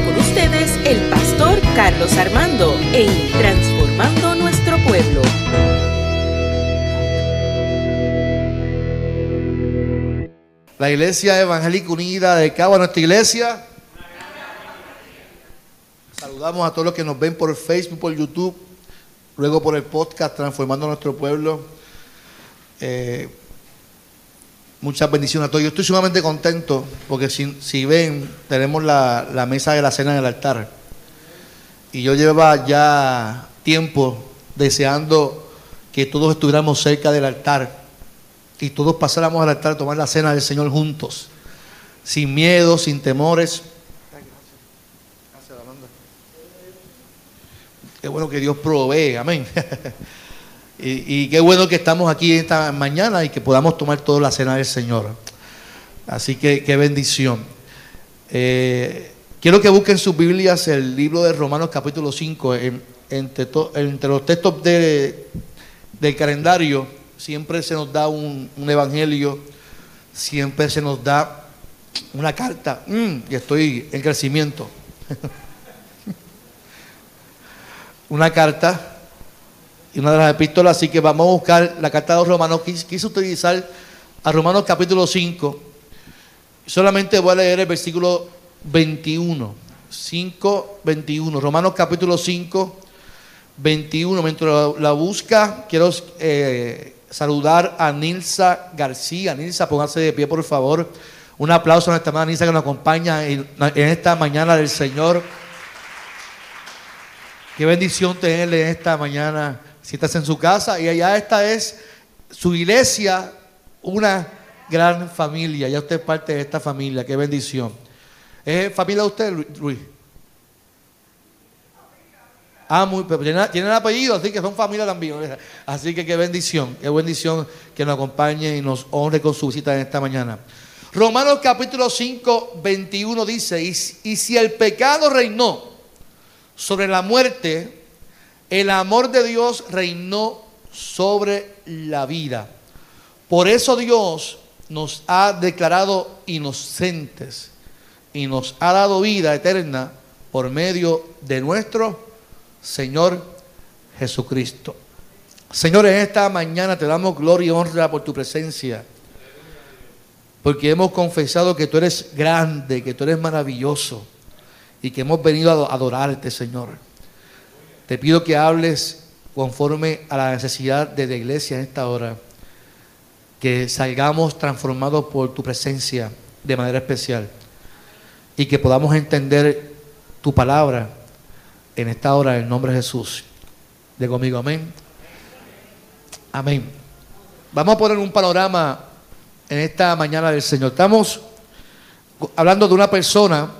con ustedes el pastor Carlos Armando en Transformando Nuestro Pueblo. La Iglesia Evangélica Unida de Cabo, nuestra iglesia. Saludamos a todos los que nos ven por Facebook, por YouTube, luego por el podcast Transformando Nuestro Pueblo. Eh, muchas bendiciones a todos. Yo estoy sumamente contento porque si, si ven, tenemos la, la mesa de la cena en el altar. Y yo llevaba ya tiempo deseando que todos estuviéramos cerca del altar y todos pasáramos al altar a tomar la cena del Señor juntos, sin miedo, sin temores. Qué bueno que Dios provee, amén. y, y, qué bueno que estamos aquí esta mañana y que podamos tomar toda la cena del Señor. Así que qué bendición. Eh, quiero que busquen sus Biblias el libro de Romanos capítulo 5, en, entre, to, entre, los textos de, del calendario siempre se nos da un, evangelio, siempre se nos da una carta, mm, y estoy en crecimiento. una carta y una de las epístolas, así que vamos a buscar la carta de los romanos. Quise, utilizar a Romanos capítulo 5. Solamente voy a leer el versículo 21. 5, 21. Romanos capítulo 5, 21. Mientras la, busca, quiero eh, saludar a Nilsa García. Nilsa, póngase de pie, por favor. Un aplauso a nuestra hermana Nilsa que nos acompaña en, en esta mañana del Señor. Qué bendición tenerle en esta mañana. Si estás en su casa y allá esta es su iglesia, una gran familia. Ya usted es parte de esta familia. Qué bendición. ¿Es familia de usted, Luis? Ah, muy, pero tienen, tienen apellido, así que son familia también. Así que qué bendición, qué bendición que nos acompañe y nos honre con su visita en esta mañana. Romanos capítulo 5, 21 dice, y, y si el pecado reinó sobre la muerte, el amor de Dios reinó sobre la vida. Por eso Dios nos ha declarado inocentes y nos ha dado vida eterna por medio de nuestro Señor Jesucristo. Señor, en esta mañana te damos gloria y honra por tu presencia. Porque hemos confesado que tú eres grande, que tú eres maravilloso y que hemos venido a adorarte, Señor. Te pido que hables conforme a la necesidad de la iglesia en esta hora. Que salgamos transformados por tu presencia de manera especial. Y que podamos entender tu palabra en esta hora en el nombre de Jesús. De conmigo, amén. Amén. Vamos a poner un panorama en esta mañana del Señor. Estamos hablando de una persona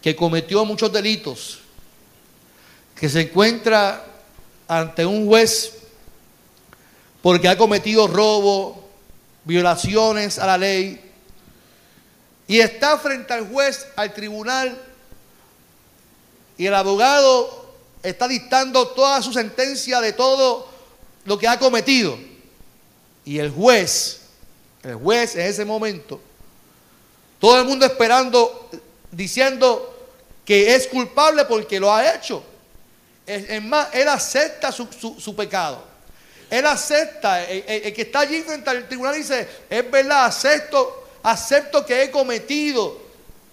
que cometió muchos delitos, que se encuentra ante un juez porque ha cometido robo, violaciones a la ley, y está frente al juez, al tribunal, y el abogado está dictando toda su sentencia de todo lo que ha cometido. Y el juez, el juez en ese momento, todo el mundo esperando, diciendo que es culpable porque lo ha hecho. Es más, él acepta su, su, su pecado. Él acepta, el, el, el, que está allí frente al tribunal dice, es verdad, acepto, acepto que he cometido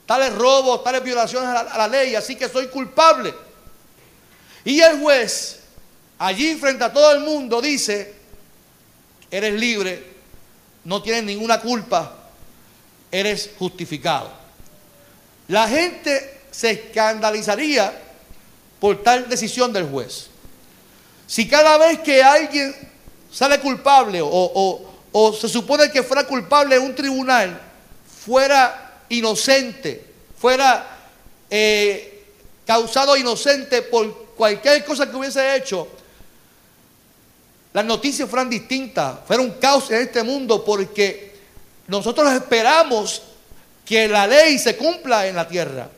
tales robos, tales violaciones a la, a la, ley, así que soy culpable. Y el juez, allí frente a todo el mundo, dice, eres libre, no tienes ninguna culpa, eres justificado. La gente se escandalizaría por tal decisión del juez. Si cada vez que alguien sale culpable o, se supone que fuera culpable en un tribunal, fuera inocente, fuera eh, causado inocente por cualquier cosa que hubiese hecho, las noticias fueran distintas, fuera un caos en este mundo porque nosotros esperamos que la ley se cumpla en la tierra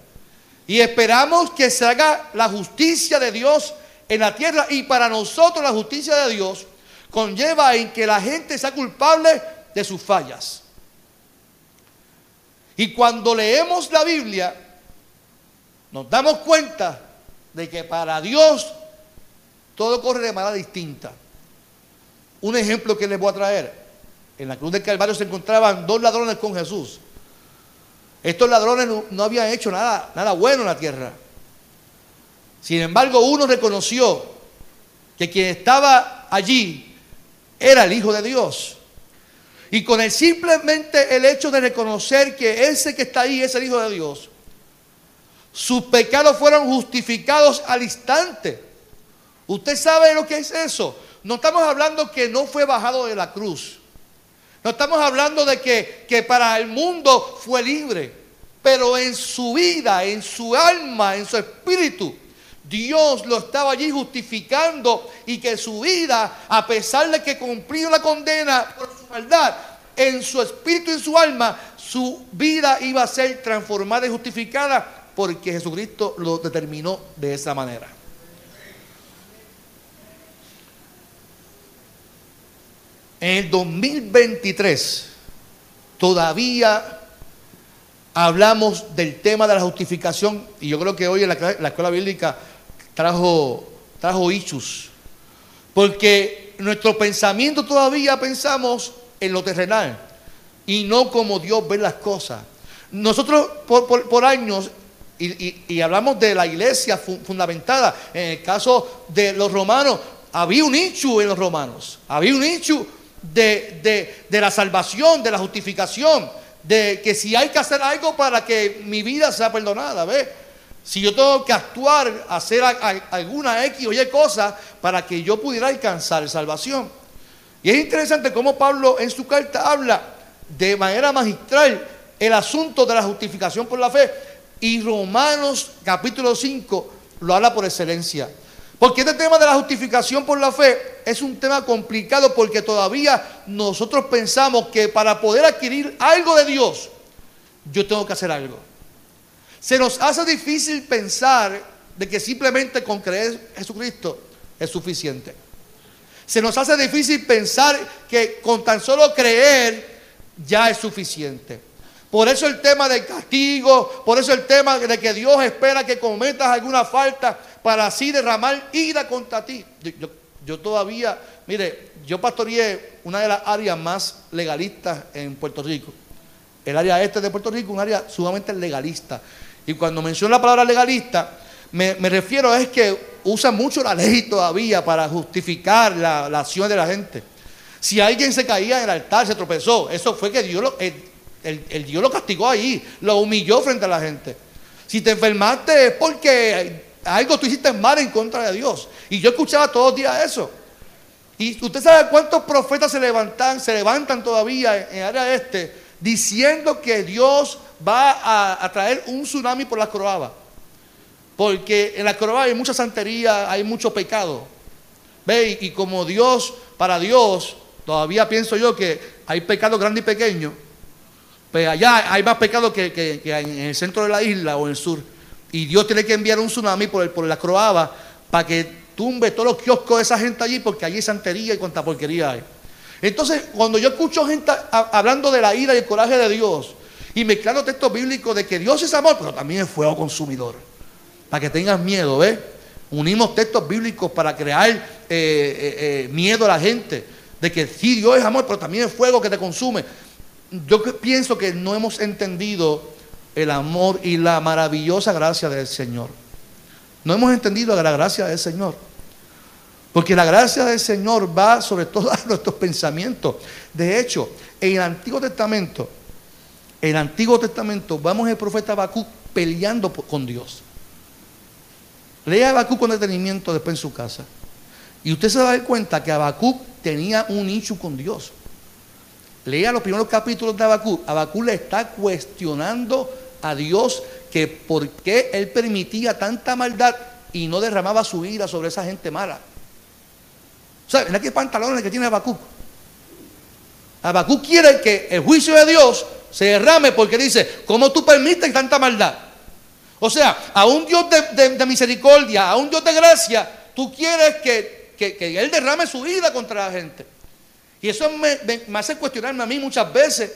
y esperamos que se haga la justicia de Dios en la tierra y para nosotros la justicia de Dios conlleva en que la gente sea culpable de sus fallas. Y cuando leemos la Biblia, nos damos cuenta de que para Dios todo corre de manera distinta. Un ejemplo que les voy a traer. En la cruz del Calvario se encontraban dos ladrones con Jesús. Estos ladrones no, habían hecho nada, nada bueno en la tierra. Sin embargo, uno reconoció que quien estaba allí era el Hijo de Dios. Y con el simplemente el hecho de reconocer que ese que está ahí es el Hijo de Dios, sus pecados fueron justificados al instante. ¿Usted sabe lo que es eso? No estamos hablando que no fue bajado de la cruz. No estamos hablando de que, que para el mundo fue libre. Pero en su vida, en su alma, en su espíritu, Dios lo estaba allí justificando y que su vida, a pesar de que cumplió la condena por su maldad, en su espíritu y su alma, su vida iba a ser transformada y justificada porque Jesucristo lo determinó de esa manera. En el 2023 todavía hablamos del tema de la justificación y yo creo que hoy en la, escuela bíblica trajo, trajo issues. Porque nuestro pensamiento todavía pensamos en lo terrenal y no como Dios ve las cosas. Nosotros por años y, hablamos de la iglesia fundamentada. En el caso de los romanos, había un hecho en los romanos. Había un hecho de, la salvación, de la justificación. De que si hay que hacer algo para que mi vida sea perdonada, ¿ves? Si yo tengo que actuar, hacer alguna X o Y cosa para que yo pudiera alcanzar salvación. Y es interesante cómo Pablo en su carta habla de manera magistral el asunto de la justificación por la fe. Y Romanos capítulo 5 lo habla por excelencia. Porque este tema de la justificación por la fe es un tema complicado porque todavía nosotros pensamos que para poder adquirir algo de Dios, yo tengo que hacer algo. Se nos hace difícil pensar de que simplemente con creer en Jesucristo es suficiente. Se nos hace difícil pensar que con tan solo creer ya es suficiente. Por eso el tema del castigo, por eso el tema de que Dios espera que cometas alguna falta para así derramar ira contra ti. Yo, todavía, mire, yo pastoreé una de las áreas más legalistas en Puerto Rico. El área este de Puerto Rico, un área sumamente legalista. Y cuando menciono la palabra legalista, me, refiero a es que usa mucho la ley todavía para justificar la, acción de la gente. Si alguien se caía en el altar, se tropezó, eso fue que Dios lo, el, Dios lo castigó ahí, lo humilló frente a la gente. Si te enfermaste es porque algo tú hiciste mal en contra de Dios. Y yo escuchaba todos los días eso. Y usted sabe cuántos profetas se levantan, se levantan todavía en el área este, diciendo que Dios va a, traer un tsunami por la croabas. Porque en la croabas hay mucha santería, hay mucho pecado. ¿Ve? Y, y como Dios, para Dios, todavía pienso yo que hay pecado grande y pequeño. Pues allá hay más pecado que, en el centro de la isla o en el sur. Y Dios tiene que enviar un tsunami por, el, por la croaba para que tumbe todos los kioscos de esa gente allí, porque allí hay santería y cuanta porquería hay. Entonces, cuando yo escucho gente hablando de la ira y el coraje de Dios, y mezclando textos bíblicos de que Dios es amor, pero también es fuego consumidor, para que tengas miedo, ¿ves? Unimos textos bíblicos para crear eh, eh, eh, miedo a la gente, de que sí, Dios es amor, pero también es fuego que te consume yo pienso que no hemos entendido el amor y la maravillosa gracia del Señor. No hemos entendido la gracia del Señor. Porque la gracia del Señor va sobre todos nuestros pensamientos. De hecho, en el Antiguo Testamento, en el Antiguo Testamento, vamos el profeta Habacuc peleando con Dios. Lea Habacuc con detenimiento después en su casa. Y usted se va a dar cuenta que Habacuc tenía un nicho con Dios. Lea los primeros capítulos de Abacú. Abacú le está cuestionando a Dios que por qué él permitía tanta maldad y no derramaba su ira sobre esa gente mala. ¿Saben qué pantalones que tiene Abacú? Abacú quiere que el juicio de Dios se derrame porque dice, ¿cómo tú permites tanta maldad? O sea, a un Dios de, misericordia, a un Dios de gracia, tú quieres que, que Él derrame su ira contra la gente. Y eso me, hace cuestionarme a mí muchas veces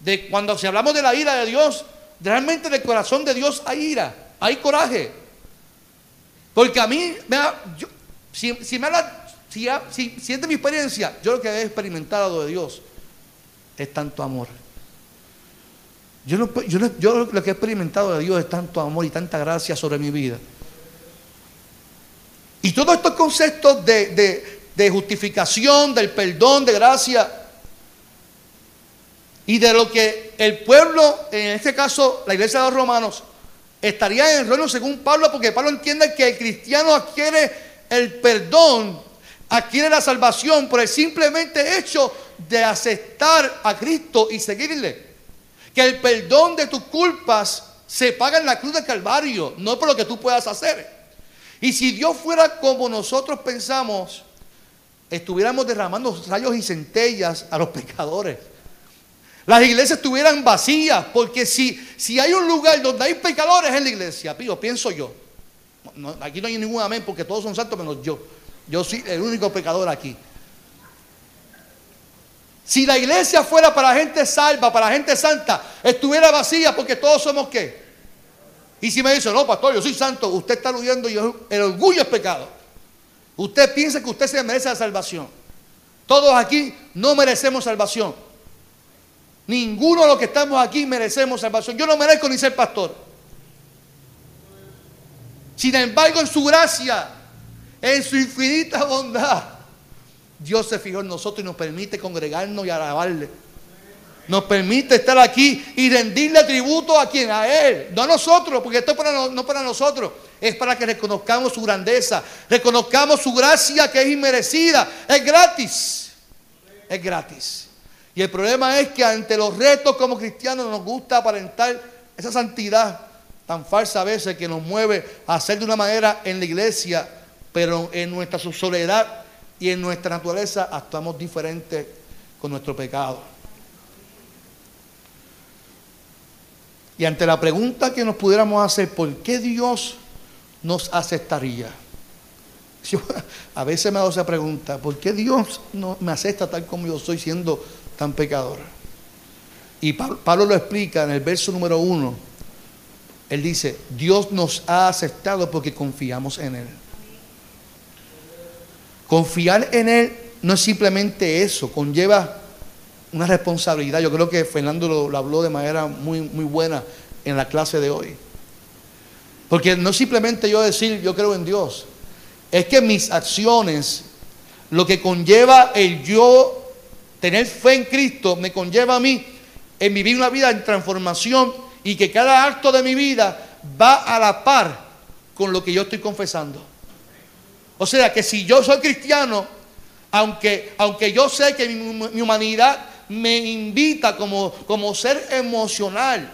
de cuando si hablamos de la ira de Dios, realmente del corazón de Dios hay ira. hay coraje. Porque a mí, si, me si, si, de mi experiencia, yo lo que he experimentado de Dios es tanto amor. Yo, lo que he experimentado de Dios es tanto amor y tanta gracia sobre mi vida. Y todos estos conceptos de justificación, del perdón, de gracia, y de lo que el pueblo, en este caso la iglesia de los romanos, estaría en error según Pablo, porque Pablo entiende que el cristiano adquiere el perdón, adquiere la salvación por el simplemente hecho de aceptar a Cristo y seguirle. Que el perdón de tus culpas se paga en la cruz del Calvario, no por lo que tú puedas hacer. Y si Dios fuera como nosotros pensamos, estuviéramos derramando rayos y centellas a los pecadores. Las iglesias estuvieran vacías, porque si, si hay un lugar donde hay pecadores en la iglesia, pío, pienso yo. aquí no hay ningún amén porque todos son santos menos yo. Yo soy el único pecador aquí. Si la iglesia fuera para gente salva, para gente santa, estuviera vacía porque todos somos qué. Y si me dice, no, pastor, yo soy santo, usted está aludiendo y el orgullo es pecado. Usted piensa que usted se merece la salvación. Todos aquí no merecemos salvación. Ninguno de los que estamos aquí merecemos salvación. Yo no merezco ni ser pastor. Sin embargo, en su gracia, en su infinita bondad, Dios se fijó en nosotros y nos permite congregarnos y alabarle. Nos permite estar aquí y rendirle tributo a quien, a Él, no a nosotros, porque esto es para, no para nosotros, es para que reconozcamos su grandeza, reconozcamos su gracia que es inmerecida, es gratis, es gratis. Y el problema es que ante los retos como cristianos nos gusta aparentar esa santidad tan falsa a veces que nos mueve a hacer de una manera en la iglesia, pero en nuestra soledad y en nuestra naturaleza actuamos diferente con nuestro pecado. Y ante la pregunta que nos pudiéramos hacer, ¿por qué Dios nos aceptaría? a veces me hago esa pregunta, ¿por qué Dios no me acepta tal como yo soy siendo tan pecador. Y Pablo lo explica en el verso número uno. Él dice, Dios nos ha aceptado porque confiamos en Él. Confiar en Él no es simplemente eso, conlleva una responsabilidad. Yo creo que Fernando lo, habló de manera muy, muy buena en la clase de hoy. Porque no simplemente yo decir yo creo en Dios, es que mis acciones, lo que conlleva el yo tener fe en Cristo me conlleva a mí en vivir una vida en transformación y que cada acto de mi vida va a la par con lo que yo estoy confesando. O sea que si yo soy cristiano, aunque, aunque yo sé que mi, humanidad me invita como, como ser emocional,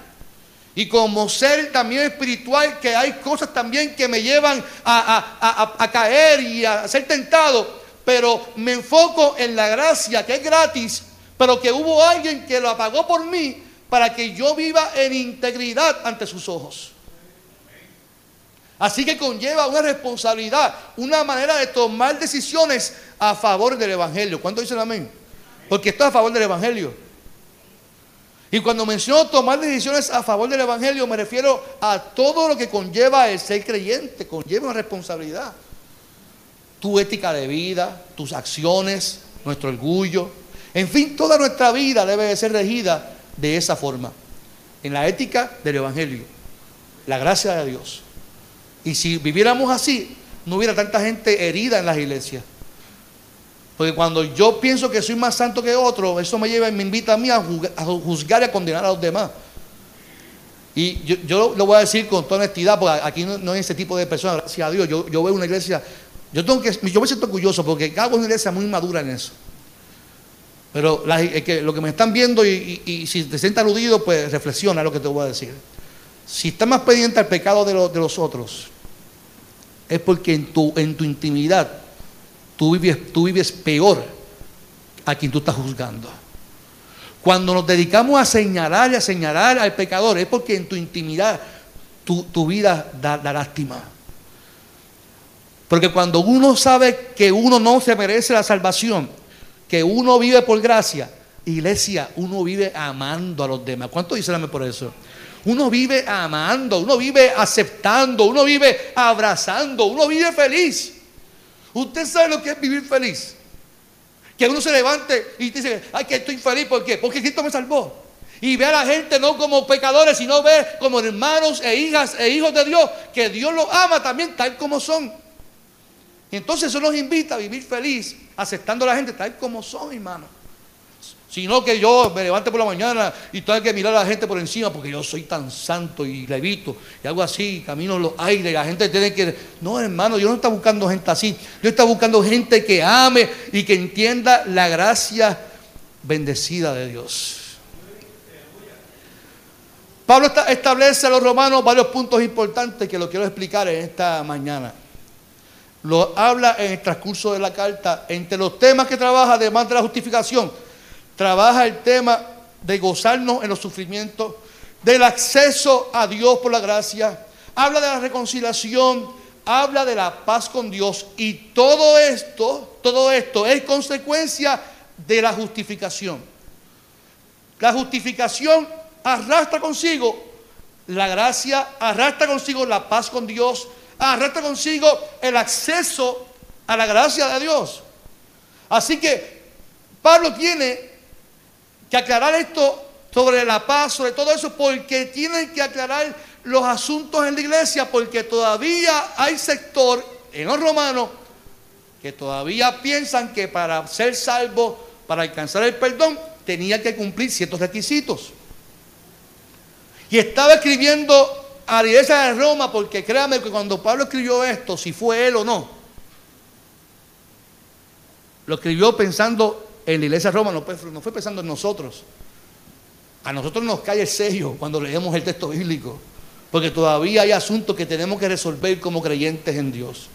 y como ser también espiritual, que hay cosas también que me llevan a, a, caer y a ser tentado pero me enfoco en la gracia que es gratis, pero que hubo alguien que lo apagó por mí para que yo viva en integridad ante sus ojos. Así que conlleva una responsabilidad, una manera de tomar decisiones a favor del Evangelio. ¿Cuánto dicen amén? Porque esto es a favor del Evangelio. Y cuando menciono tomar decisiones a favor del Evangelio, me refiero a todo lo que conlleva el ser creyente, conlleva una responsabilidad tu ética de vida, tus acciones, nuestro orgullo. En fin, toda nuestra vida debe de ser regida de esa forma, en la ética del Evangelio, la gracia de Dios. Y si viviéramos así, no hubiera tanta gente herida en las iglesias. Porque cuando yo pienso que soy más santo que otro, eso me lleva y me invita a mí a juzgar, y a condenar a los demás. Y yo, lo voy a decir con toda honestidad, porque aquí no, hay ese tipo de personas, gracias a Dios. Yo veo una iglesia yo, tengo que, yo me siento orgulloso porque cada una iglesia muy madura en eso. Pero lo que me están viendo y, si te sientes aludido, pues reflexiona lo que te voy a decir. Si estás más pendiente al pecado de, de los otros, es porque en tu, en tu intimidad tú vives, tú vives peor a quien tú estás juzgando. Cuando nos dedicamos a señalar y a señalar al pecador, es porque en tu intimidad tu, tu vida da, da lástima. Porque cuando uno sabe que uno no se merece la salvación, que uno vive por gracia, iglesia, uno vive amando a los demás. ¿Cuánto dicen por eso? uno vive amando, uno vive aceptando, uno vive abrazando, uno vive feliz. Usted sabe lo que es vivir feliz. Que uno se levante y dice, ay, que estoy feliz, ¿por qué? Porque Cristo me salvó. Y ve a la gente no como pecadores, sino ve como hermanos e hijas e hijos de Dios, que Dios los ama también tal como son. Y entonces eso nos invita a vivir feliz, aceptando a la gente tal como son, hermano. Sino que yo me levante por la mañana y tengo que mirar a la gente por encima porque yo soy tan santo y levito y algo así, camino en los aires y la gente tiene que... No, hermano, Dios no está buscando gente así. Dios está buscando gente que ame y que entienda la gracia bendecida de Dios. Pablo establece a los romanos varios puntos importantes que lo quiero explicar en esta mañana. Lo habla en el transcurso de la carta. Entre los temas que trabaja, además de la justificación, trabaja el tema de gozarnos en los sufrimientos, del acceso a Dios por la gracia, habla de la reconciliación, habla de la paz con Dios y todo esto, todo esto es consecuencia de la justificación. La justificación arrastra consigo la gracia, arrastra consigo la paz con Dios, arrastra consigo el acceso a la gracia de Dios. Así que Pablo tiene que aclarar esto sobre la paz, sobre todo eso, porque tiene que aclarar los asuntos en la iglesia, porque todavía hay sector en los romanos que todavía piensan que para ser salvo, para alcanzar el perdón, tenía que cumplir ciertos requisitos. Y estaba escribiendo a la iglesia de Roma, porque créame que cuando Pablo escribió esto, si fue él o no, lo escribió pensando en la iglesia de Roma, no fue, pensando en nosotros. A nosotros nos cae el sello cuando leemos el texto bíblico, porque todavía hay asuntos que tenemos que resolver como creyentes en Dios.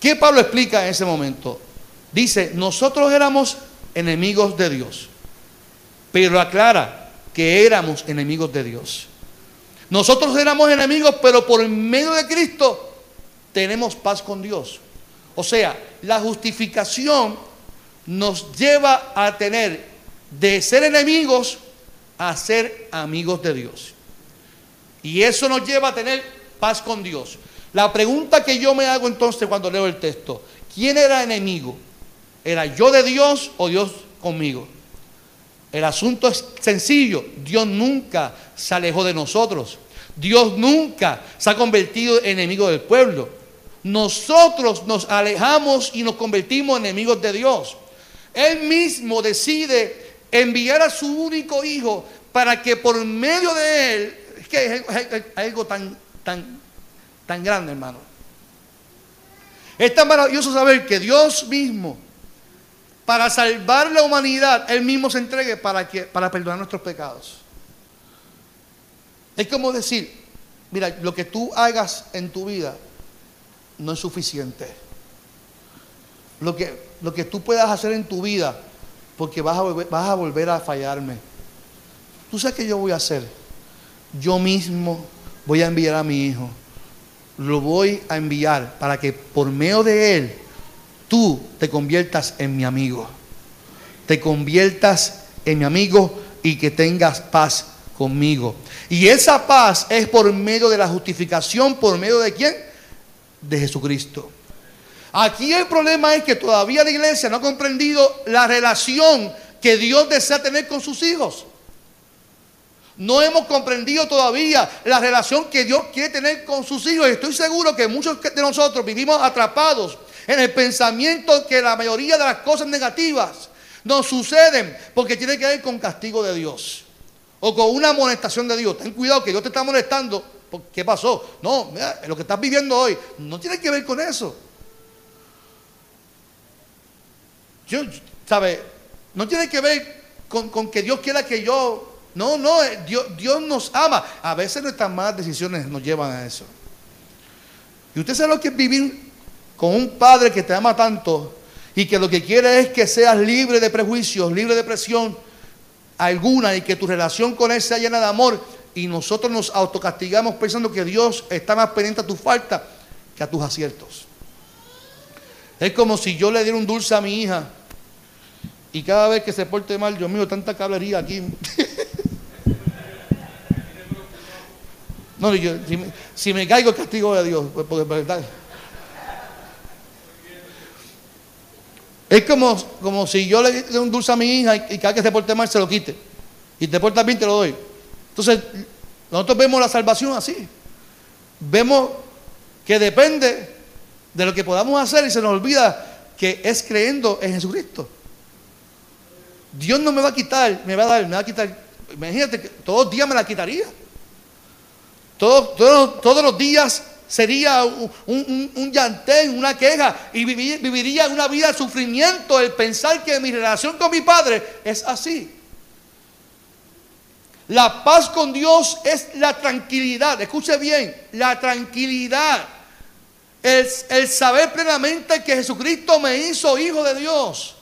¿Qué Pablo explica en ese momento? Dice, nosotros éramos enemigos de Dios, pero aclara, que éramos enemigos de Dios. Nosotros éramos enemigos, pero por medio de Cristo tenemos paz con Dios. O sea, la justificación nos lleva a tener de ser enemigos a ser amigos de Dios. Y eso nos lleva a tener paz con Dios. La pregunta que yo me hago entonces cuando leo el texto, ¿quién era enemigo? ¿Era yo de Dios o Dios conmigo? El asunto es sencillo. Dios nunca se alejó de nosotros. Dios nunca se ha convertido en enemigo del pueblo. Nosotros nos alejamos y nos convertimos en enemigos de Dios. Él mismo decide enviar a su único hijo para que por medio de él, es que es algo tan, tan, tan grande, hermano. Es tan maravilloso saber que Dios mismo para salvar la humanidad, Él mismo se entregue para, que, para perdonar nuestros pecados. Es como decir, mira, lo que tú hagas en tu vida no es suficiente. Lo que, lo que tú puedas hacer en tu vida, porque vas a, vas a volver a fallarme. ¿Tú sabes qué yo voy a hacer? Yo mismo voy a enviar a mi hijo. Lo voy a enviar para que por medio de él tú te conviertas en mi amigo. Te conviertas en mi amigo y que tengas paz conmigo. Y esa paz es por medio de la justificación, por medio de quién? De Jesucristo. Aquí el problema es que todavía la iglesia no ha comprendido la relación que Dios desea tener con sus hijos. No hemos comprendido todavía la relación que Dios quiere tener con sus hijos. Estoy seguro que muchos de nosotros vivimos atrapados en el pensamiento que la mayoría de las cosas negativas nos suceden porque tiene que ver con castigo de Dios o con una amonestación de Dios. Ten cuidado que Dios te está molestando. ¿Qué pasó? No, mira, lo que estás viviendo hoy no tiene que ver con eso. Yo, ¿sabe? No tiene que ver con, que Dios quiera que yo... No, no, eh, Dios, Dios nos ama. A veces nuestras malas decisiones nos llevan a eso. Y usted sabe lo que es vivir con un padre que te ama tanto y que lo que quiere es que seas libre de prejuicios, libre de presión alguna y que tu relación con él sea llena de amor y nosotros nos autocastigamos pensando que Dios está más pendiente a tu falta que a tus aciertos. Es como si yo le diera un dulce a mi hija y cada vez que se porte mal, Dios mío, tanta cablería aquí. No, yo, si, me, caigo castigo de Dios, pues porque verdad. Es como, como si yo le doy un dulce a mi hija y, cada que se porte mal se lo quite. Y te portas bien, te lo doy. Entonces, nosotros vemos la salvación así. Vemos que depende de lo que podamos hacer y se nos olvida que es creyendo en Jesucristo. Dios no me va a quitar, me va a dar, me va a quitar. Imagínate que todos los días me la quitaría. Todos, todos, todos los días sería un, un, llantén, una queja y viviría una vida de sufrimiento el pensar que mi relación con mi padre es así. La paz con Dios es la tranquilidad, escuche bien, la tranquilidad, el, el saber plenamente que Jesucristo me hizo hijo de Dios.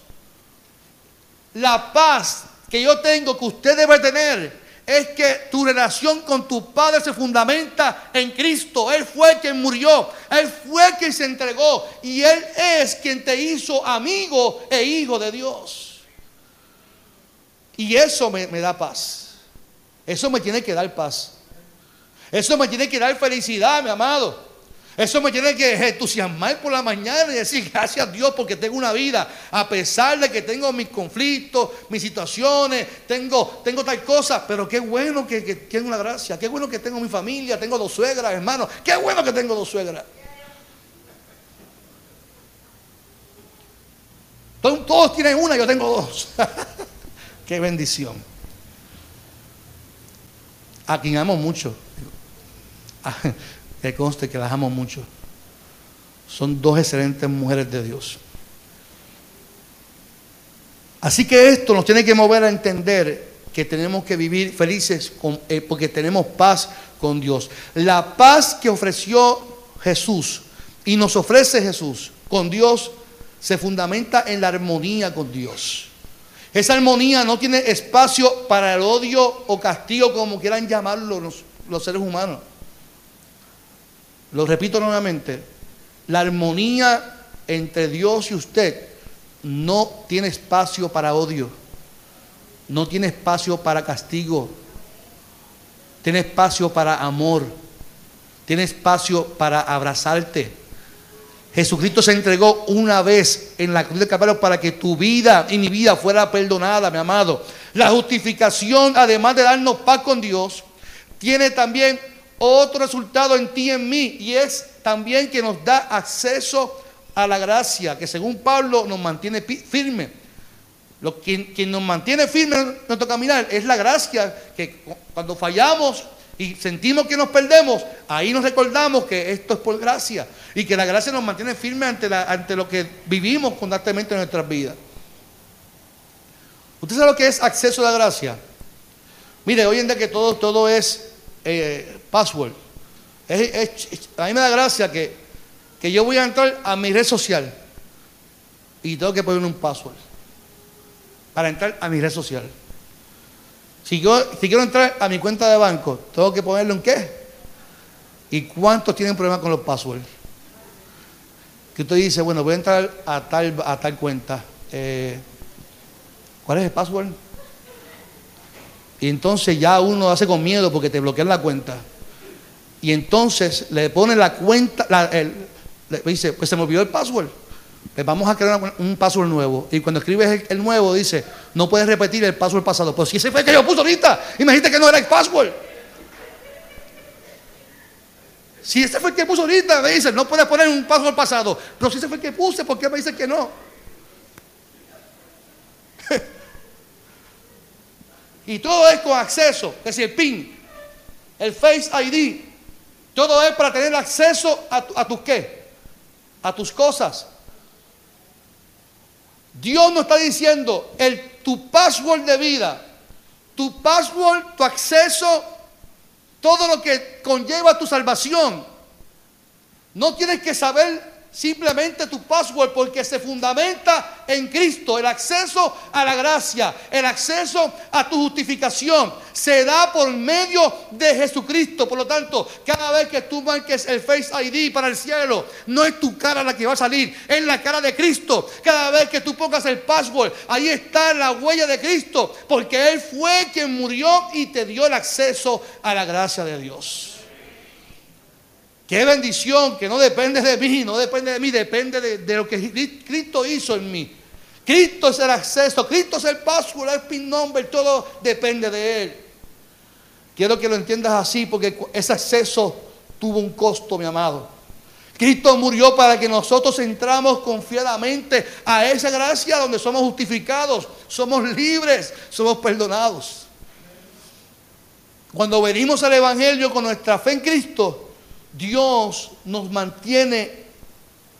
La paz que yo tengo, que usted debe tener, es que tu relación con tu Padre se fundamenta en Cristo. Él fue quien murió, Él fue quien se entregó y Él es quien te hizo amigo e hijo de Dios. Y eso me, me da paz. Eso me tiene que dar paz. Eso me tiene que dar felicidad, mi amado. Eso me tiene que entusiasmar por la mañana y decir gracias a Dios porque tengo una vida, a pesar de que tengo mis conflictos, mis situaciones, tengo, tengo tal cosa, pero qué bueno que, tengo una gracia, qué bueno que tengo mi familia, tengo dos suegras, hermanos, qué bueno que tengo dos suegras. Todos, todos tienen una, yo tengo dos. qué bendición. A quien amo mucho que conste que las amo mucho. Son dos excelentes mujeres de Dios. Así que esto nos tiene que mover a entender que tenemos que vivir felices eh, porque tenemos paz con Dios. La paz que ofreció Jesús y nos ofrece Jesús con Dios se fundamenta en la armonía con Dios. Esa armonía no tiene espacio para el odio o castigo, como quieran llamarlo los seres humanos lo repito nuevamente, la armonía entre Dios y usted no tiene espacio para odio, no tiene espacio para castigo, tiene espacio para amor, tiene espacio para abrazarte. Jesucristo se entregó una vez en la cruz del Calvario para que tu vida y mi vida fuera perdonada, mi amado. La justificación, además de darnos paz con Dios, tiene también otro resultado en ti y en mí, y es también que nos da acceso a la gracia, que según Pablo nos mantiene firme. Lo, quien, nos mantiene firme en nuestro caminar es la gracia, que cuando fallamos y sentimos que nos perdemos, ahí nos recordamos que esto es por gracia y que la gracia nos mantiene firme ante lo que vivimos constantemente en nuestras vidas. ¿Usted sabe lo que es acceso a la gracia? Mire, hoy en día que todo, todo es eh, password. a mí me da gracia que, que yo voy a entrar a mi red social y tengo que poner un password para entrar a mi red social. Si, yo, si quiero entrar a mi cuenta de banco, tengo que ponerle un qué. ¿Y cuántos tienen problemas con los passwords? Que usted dice, bueno, voy a entrar a tal, a tal cuenta. Eh, ¿Cuál es el password? Y entonces ya uno hace con miedo porque te bloquean la cuenta. Y entonces le pone la cuenta, le dice, pues se me olvidó el password. Le vamos a crear un password nuevo. Y cuando escribes el, nuevo, dice, no puedes repetir el password pasado. Pero si ese fue el que yo puse ahorita, imagínate que no era el password. Si ese fue el que puse ahorita, me dice, no puedes poner un password pasado. Pero si ese fue el que puse, ¿por qué me dice que no? Y todo es con acceso, es decir, el PIN, el Face ID. Todo es para tener acceso a, a tus qué? A tus cosas. Dios nos está diciendo, el, tu password de vida, tu password, tu acceso, todo lo que conlleva tu salvación. No tienes que saber simplemente tu password porque se fundamenta en Cristo. El acceso a la gracia, el acceso a tu justificación se da por medio de Jesucristo. Por lo tanto, cada vez que tú marques el Face ID para el cielo, no es tu cara la que va a salir, es la cara de Cristo. Cada vez que tú pongas el password, ahí está la huella de Cristo, porque Él fue quien murió y te dio el acceso a la gracia de Dios. Qué bendición que no depende de mí, no depende de mí, depende de, lo que Cristo hizo en mí. Cristo es el acceso, Cristo es el password, el pin number, todo depende de Él. Quiero que lo entiendas así porque ese acceso tuvo un costo, mi amado. Cristo murió para que nosotros entramos confiadamente a esa gracia donde somos justificados, somos libres, somos perdonados. Cuando venimos al Evangelio con nuestra fe en Cristo, Dios nos mantiene,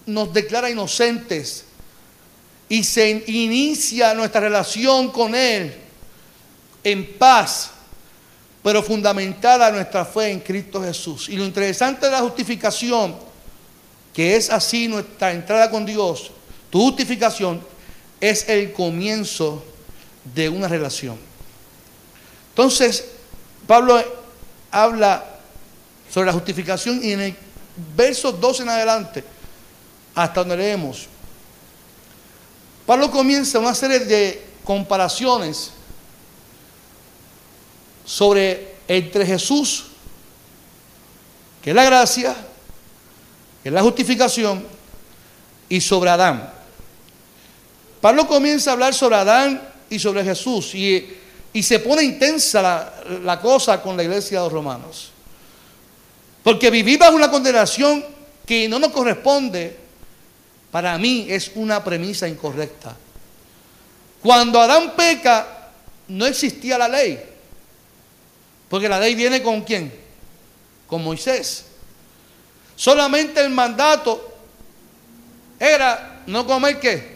nos declara inocentes y se inicia nuestra relación con Él en paz, pero fundamentada nuestra fe en Cristo Jesús. Y lo interesante de la justificación, que es así nuestra entrada con Dios, tu justificación es el comienzo de una relación. Entonces, Pablo habla sobre la justificación y en el verso 12 en adelante, hasta donde leemos, Pablo comienza una serie de comparaciones sobre entre Jesús, que es la gracia, que es la justificación, y sobre Adán. Pablo comienza a hablar sobre Adán y sobre Jesús y, se pone intensa la, cosa con la iglesia de los romanos. Porque vivir bajo una condenación que no nos corresponde para mí es una premisa incorrecta. Cuando Adán peca, no existía la ley. Porque la ley viene con quién? Con Moisés. Solamente el mandato era no comer qué?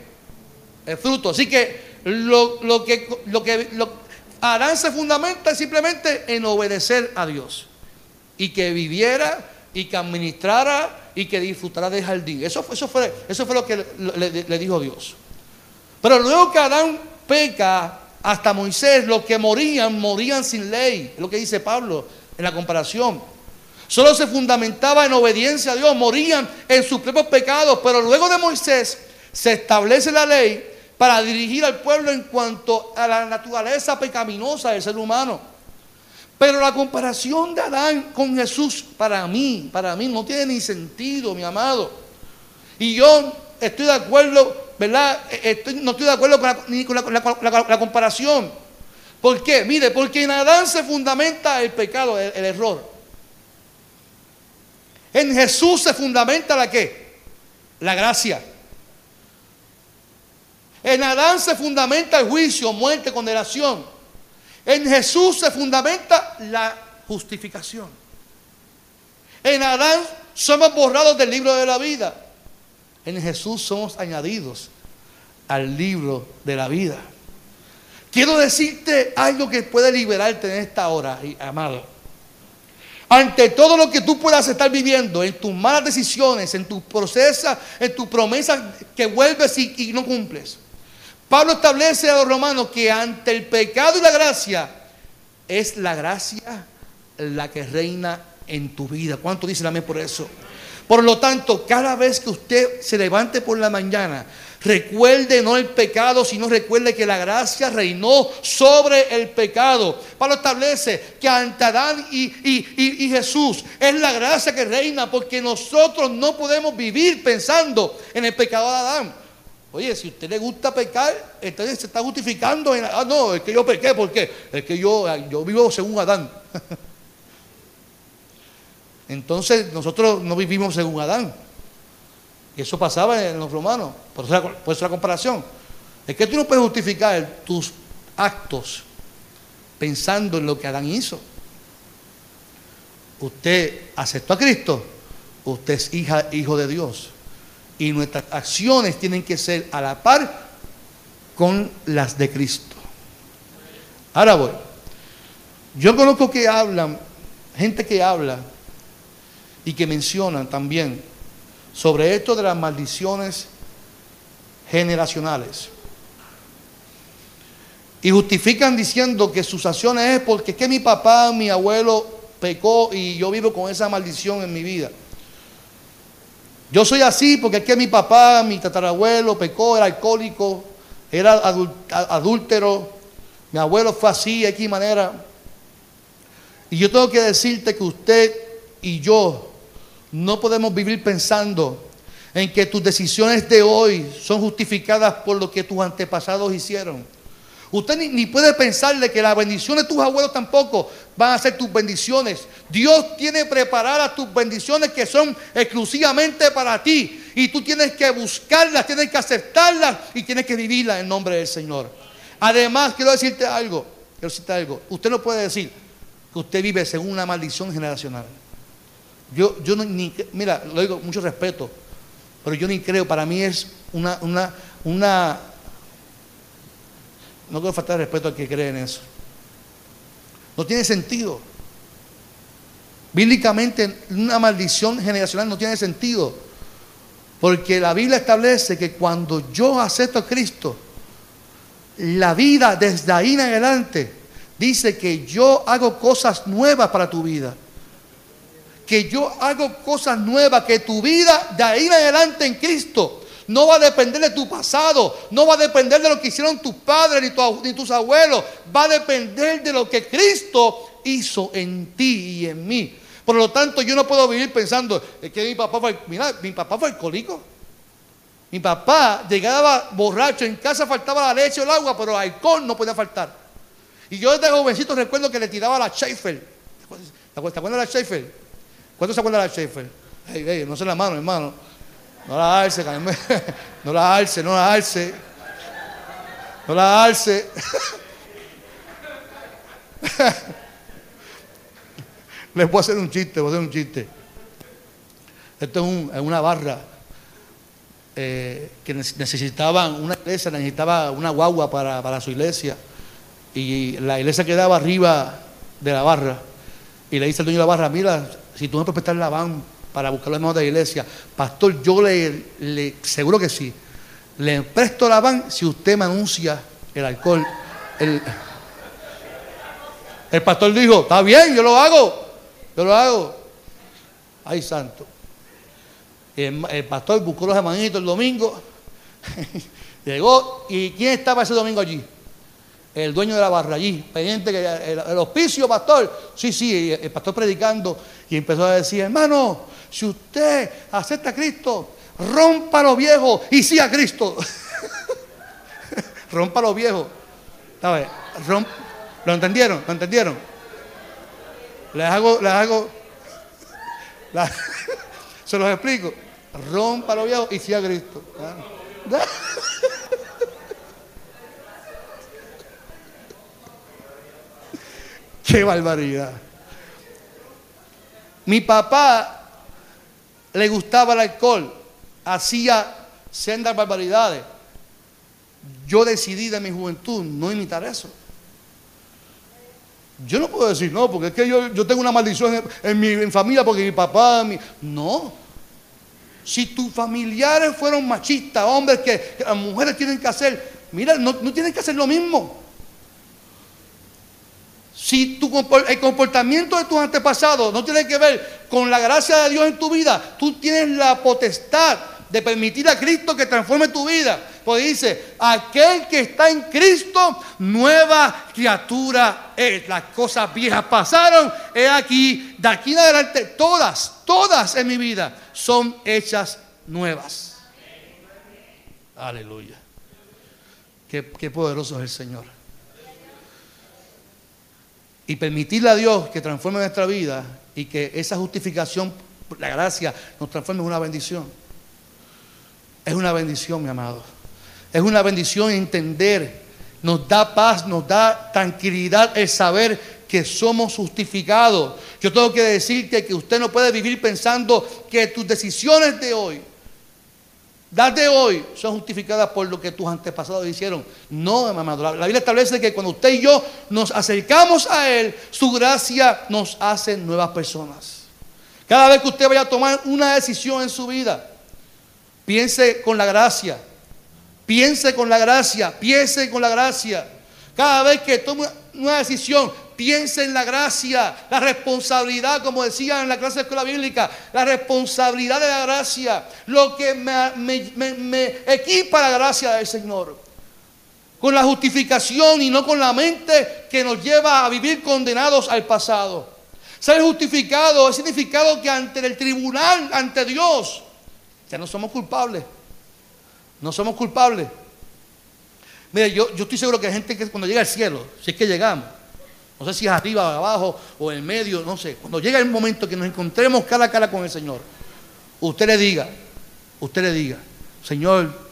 El fruto. Así que lo, que, lo que Adán se fundamenta simplemente en obedecer a Dios. Y que viviera y que administrara y que disfrutará del jardín. Eso, eso, fue, eso fue lo que le, dijo Dios. Pero luego que Adán peca, hasta Moisés, los que morían, morían sin ley. Es lo que dice Pablo en la comparación. Solo se fundamentaba en obediencia a Dios, morían en sus propios pecados. Pero luego de Moisés se establece la ley para dirigir al pueblo en cuanto a la naturaleza pecaminosa del ser humano. Pero la comparación de Adán con Jesús, para mí, para mí no tiene ni sentido, mi amado. Y yo estoy de acuerdo, ¿verdad? no estoy de acuerdo ni con la, comparación. ¿Por qué? Mire, porque en Adán se fundamenta el pecado, el, el error. En Jesús se fundamenta la qué? La gracia. En Adán se fundamenta el juicio, muerte, condenación. En Jesús se fundamenta la justificación. En Adán somos borrados del libro de la vida. En Jesús somos añadidos al libro de la vida. Quiero decirte algo que puede liberarte en esta hora, amado. Ante todo lo que tú puedas estar viviendo, en tus malas decisiones, en tus procesos, en tus promesas que vuelves y no cumples. Pablo establece a los romanos que ante el pecado y la gracia es la gracia la que reina en tu vida. ¿Cuánto dice amén por eso? Por lo tanto, cada vez que usted se levante por la mañana, recuerde no el pecado, sino recuerde que la gracia reinó sobre el pecado. Pablo establece que ante Adán y, y, Jesús es la gracia que reina porque nosotros no podemos vivir pensando en el pecado de Adán. Oye, si usted le gusta pecar, entonces se está justificando. En, ah, no, es que yo pequé, ¿por qué? Es que yo, yo vivo según Adán. entonces nosotros no vivimos según Adán. Y eso pasaba en los romanos. Por eso, la, por la comparación. Es que tú no puedes justificar tus actos pensando en lo que Adán hizo. Usted aceptó a Cristo, usted es hija, hijo de Dios y nuestras acciones tienen que ser a la par con las de Cristo. Ahora voy. Yo conozco que hablan, gente que habla y que mencionan también sobre esto de las maldiciones generacionales. Y justifican diciendo que sus acciones es porque es que mi papá, mi abuelo pecó y yo vivo con esa maldición en mi vida. Yo soy así porque que mi papá, mi tatarabuelo pecó, era alcohólico, era adúltero, mi abuelo fue así, de aquí manera. Y yo tengo que decirte que usted y yo no podemos vivir pensando en que tus decisiones de hoy son justificadas por lo que tus antepasados hicieron. Usted ni, puede pensarle que las bendiciones de tus abuelos tampoco van a ser tus bendiciones. Dios tiene preparadas tus bendiciones que son exclusivamente para ti. Y tú tienes que buscarlas, tienes que aceptarlas y tienes que vivirlas en nombre del Señor. Además, quiero decirte algo, quiero decirte algo. Usted no puede decir que usted vive según una maldición generacional. Yo, yo no, ni, mira, lo digo mucho respeto, pero yo ni creo, para mí es una, una, una, no quiero faltar respeto al que cree en eso. No tiene sentido. Bíblicamente, una maldición generacional no tiene sentido. Porque la Biblia establece que cuando yo acepto a Cristo, la vida desde ahí en adelante dice que yo hago cosas nuevas para tu vida que yo hago cosas nuevas, que tu vida de ahí en adelante en Cristo no va a depender de tu pasado, no va a depender de lo que hicieron tus padres ni, tus abuelos, va a depender de lo que Cristo hizo en ti y en mí. Por lo tanto, yo no puedo vivir pensando que mi papá fue, mira, mi papá fue alcohólico. Mi papá llegaba borracho, en casa faltaba la leche o el agua, pero el alcohol no podía faltar. Y yo desde jovencito recuerdo que le tiraba la Schaefer. ¿Te acuerdas de la Schaefer? ¿Cuántos se acuerdan de la Schaefer? No se la mano, hermano. No la alce, No la alce, no la alce. No la alce. Les voy a hacer un chiste, voy a hacer un chiste. Esto es, una barra eh, que necesitaban, una iglesia necesitaba una guagua para, su iglesia. Y la iglesia quedaba arriba de la barra. Y le dice al dueño de la barra, mira, si tú me prestar la van para buscar los hermanos de la iglesia, pastor, yo le, seguro que sí, le presto la van si usted me anuncia el alcohol. El, pastor dijo, está bien, yo lo hago, yo lo hago. Ay, santo. El, el pastor buscó los hermanitos el domingo, llegó, ¿y quién estaba ese domingo allí? El dueño de la barra allí, pendiente que el, hospicio, pastor. Sí, sí, el pastor predicando y empezó a decir, hermano, si usted acepta a Cristo, rompa lo viejo y sí a Cristo. rompa lo viejo. ¿Lo entendieron? ¿Lo entendieron? Les hago, les hago, se los explico. Rompa lo viejo y sí a Cristo. Qué barbaridad. Mi papá le gustaba el alcohol, hacía sendas barbaridades. Yo decidí de mi juventud no imitar eso. Yo no puedo decir, no, porque es que yo, tengo una maldición en, mi familia porque mi papá... Mi... No. Si tus familiares fueron machistas, hombres que, las mujeres tienen que hacer, mira, no, no tienen que hacer lo mismo. Si tu, el comportamiento de tus antepasados no tiene que ver con la gracia de Dios en tu vida, tú tienes la potestad de permitir a Cristo que transforme tu vida. Pues dice, aquel que está en Cristo, nueva criatura es. Las cosas viejas pasaron, he aquí, de aquí en adelante, todas, todas en mi vida son hechas nuevas. Aleluya. Qué, qué poderoso es el Señor y permitirle a Dios que transforme nuestra vida y que esa justificación, la gracia, nos transforme en una bendición. Es una bendición, mi amado. Es una bendición entender, nos da paz, nos da tranquilidad el saber que somos justificados. Yo tengo que decirte que usted no puede vivir pensando que tus decisiones de hoy las de hoy son justificadas por lo que tus antepasados hicieron. No, amado. La, Biblia establece que cuando usted y yo nos acercamos a Él, su gracia nos hace nuevas personas. Cada vez que usted vaya a tomar una decisión en su vida, piense con la gracia. Piense con la gracia. Piense con la gracia. Cada vez que tome una decisión, piense en la gracia, la responsabilidad, como decía en la clase de escuela bíblica, la responsabilidad de la gracia, lo que me, equipa la gracia del Señor. Con la justificación y no con la mente que nos lleva a vivir condenados al pasado. Ser justificado es significado que ante el tribunal, ante Dios, ya no somos culpables. No somos culpables. Mire, yo, yo estoy seguro que hay gente que cuando llega al cielo, si es que llegamos, no sé si es arriba o abajo o en medio, no sé, cuando llega el momento que nos encontremos cara a cara con el Señor, usted le diga, usted le diga, Señor,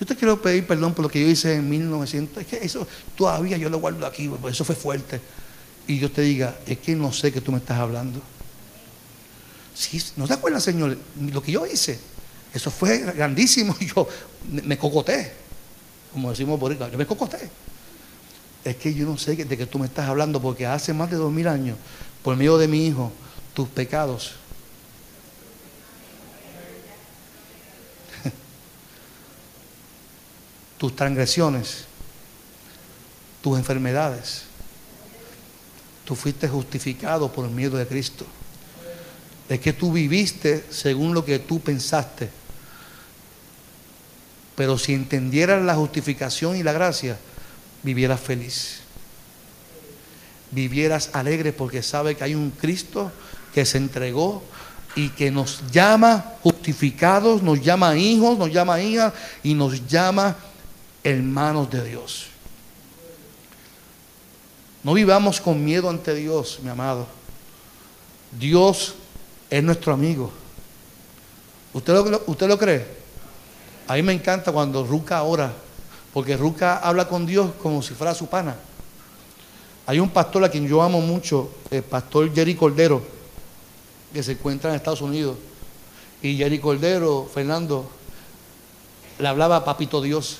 yo te quiero pedir perdón por lo que yo hice en 1900. Es que eso todavía yo lo guardo aquí, porque eso fue fuerte. Y yo te diga, es que no sé que tú me estás hablando. Sí, ¿No te acuerdas, Señor? Lo que yo hice, eso fue grandísimo. Yo me cocoté, como decimos por ahí, yo me cocoté. Es que yo no sé de qué tú me estás hablando, porque hace más de dos mil años, por medio de mi hijo, tus pecados tus transgresiones, tus enfermedades. Tú fuiste justificado por el miedo de Cristo. Es que tú viviste según lo que tú pensaste. Pero si entendieras la justificación y la gracia, vivieras feliz. Vivieras alegre porque sabe que hay un Cristo que se entregó y que nos llama justificados, nos llama hijos, nos llama hijas y nos llama hermanos de Dios. No vivamos con miedo ante Dios, mi amado. Dios es nuestro amigo. ¿Usted lo, usted lo cree? A mí me encanta cuando Ruca ora, porque Ruca habla con Dios como si fuera su pana. Hay un pastor a quien yo amo mucho, el pastor Jerry Cordero, que se encuentra en Estados Unidos. Y Jerry Cordero, Fernando, le hablaba a Papito Dios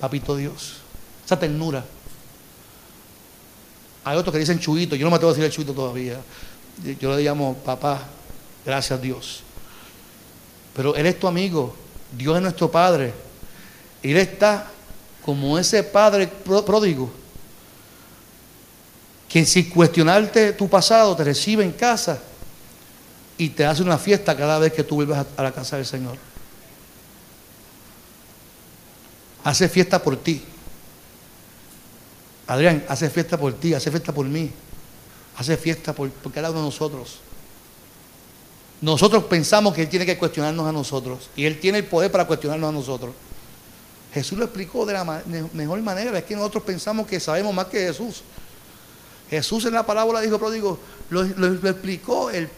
papito Dios. Esa ternura. Hay otros que dicen chuito, yo no me atrevo a decir el chuito todavía. Yo le llamo papá, gracias Dios. Pero Él es tu amigo, Dios es nuestro Padre. Él está como ese Padre pródigo, que sin cuestionarte tu pasado te recibe en casa y te hace una fiesta cada vez que tú vuelves a la casa del Señor. hace fiesta por ti. Adrián, hace fiesta por ti, hace fiesta por mí, hace fiesta por, cada uno de nosotros. Nosotros pensamos que Él tiene que cuestionarnos a nosotros y Él tiene el poder para cuestionarnos a nosotros. Jesús lo explicó de la mejor manera, es que nosotros pensamos que sabemos más que Jesús. Jesús en la parábola dijo, pródigo, lo, lo, explicó, el,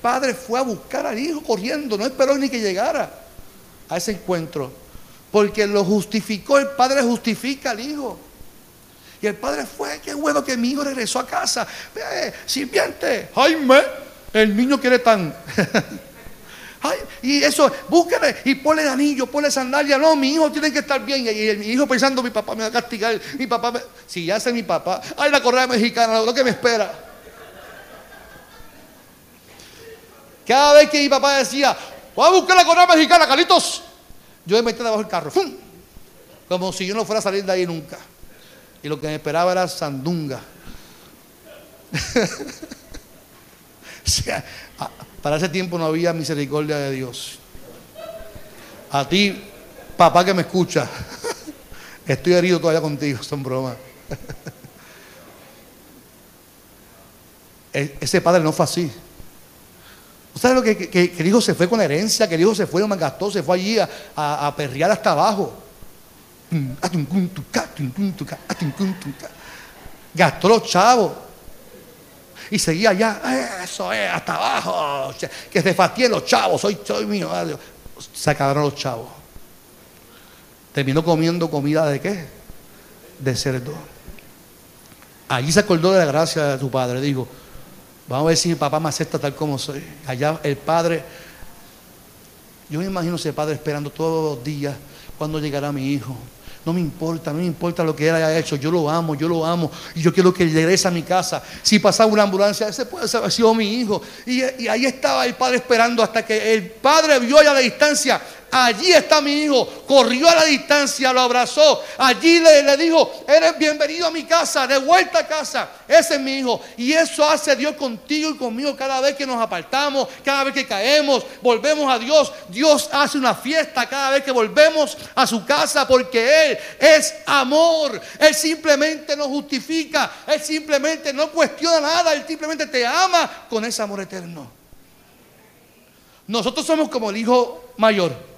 padre fue a buscar al hijo corriendo, no esperó ni que llegara a ese encuentro. Porque lo justificó, el padre justifica al hijo. Y el padre fue, qué bueno que mi hijo regresó a casa. Ve, sirviente, Jaime, el niño quiere tan. y eso, búsquele y ponle anillo, ponle sandalia. No, mi hijo tiene que estar bien. Y mi hijo pensando, mi papá me va a castigar. Mi papá, si ya sé mi papá, ay, la correa mexicana, lo que me espera. Cada vez que mi papá decía, voy a buscar la correa mexicana, Calitos. Yo me metí debajo del carro, como si yo no fuera a salir de ahí nunca. Y lo que me esperaba era sandunga. para ese tiempo no había misericordia de Dios. A ti, papá que me escucha, estoy herido todavía contigo, son bromas. E-, ese padre no fue así. ¿Usted lo que, que, el hijo se fue con herencia? Que el hijo se fue, me gastó, se fue allí a, a, perrear hasta abajo. Gastó los chavos. Y seguía allá, eso es, hasta abajo. Que se fastidien los chavos, soy, soy mío. Se acabaron los chavos. Terminó comiendo comida de qué? De cerdo. Allí se acordó de la gracia de su padre. Dijo, Vamos a ver si mi papá me acepta tal como soy. Allá el padre, yo me imagino ese padre esperando todos los días cuando llegará mi hijo. No me importa, no me importa lo que él haya hecho. Yo lo amo, yo lo amo. Y yo quiero que él regrese a mi casa. Si pasaba una ambulancia, ese puede haber sido mi hijo. Y, ahí estaba el padre esperando hasta que el padre vio a la distancia allí está mi hijo. Corrió a la distancia, lo abrazó. Allí le, le dijo, eres bienvenido a mi casa, de vuelta a casa. Ese es mi hijo. Y eso hace Dios contigo y conmigo cada vez que nos apartamos, cada vez que caemos, volvemos a Dios. Dios hace una fiesta cada vez que volvemos a su casa porque Él es amor. Él simplemente nos justifica. Él simplemente no cuestiona nada. Él simplemente te ama con ese amor eterno. Nosotros somos como el hijo mayor.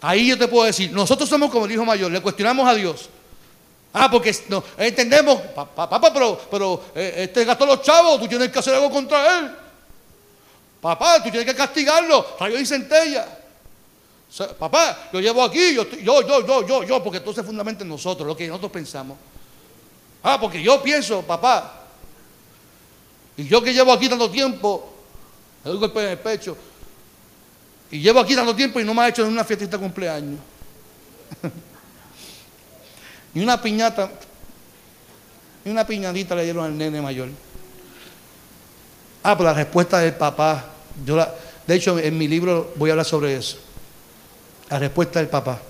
Ahí yo te puedo decir, nosotros somos como el hijo mayor, le cuestionamos a Dios. Ah, porque no, entendemos, papá, pero, pero eh, este gastó los chavos, tú tienes que hacer algo contra él. Papá, tú tienes que castigarlo, rayo y centella. papá, yo llevo aquí, yo, yo, yo, yo, yo, yo, porque todo se fundamenta en nosotros, lo que nosotros pensamos. Ah, porque yo pienso, papá, y yo que llevo aquí tanto tiempo, me doy golpe en el pecho, y llevo aquí tanto tiempo y no me ha hecho ni una fiesta de cumpleaños. ni una piñata, ni una piñadita le dieron al nene mayor. Ah, pero la respuesta del papá, yo la, de hecho en mi libro voy a hablar sobre eso. La respuesta del papá.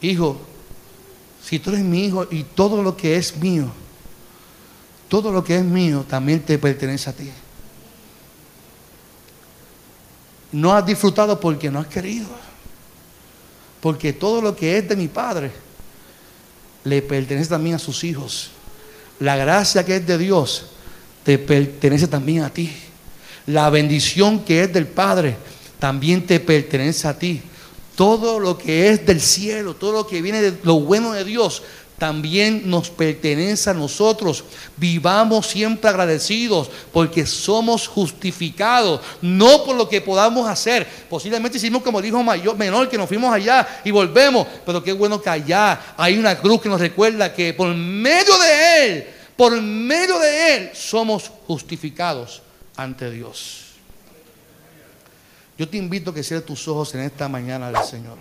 Hijo, si tú eres mi hijo y todo lo que es mío, todo lo que es mío también te pertenece a ti. No has disfrutado porque no has querido. Porque todo lo que es de mi Padre le pertenece también a sus hijos. La gracia que es de Dios te pertenece también a ti. La bendición que es del Padre también te pertenece a ti. Todo lo que es del cielo, todo lo que viene de lo bueno de Dios, también nos pertenece a nosotros. Vivamos siempre agradecidos porque somos justificados, no por lo que podamos hacer. Posiblemente hicimos como dijo mayor, menor, que nos fuimos allá y volvemos, pero qué bueno que allá hay una cruz que nos recuerda que por medio de Él, por medio de Él, somos justificados ante Dios. Yo te invito a que cierres tus ojos en esta mañana del Señor.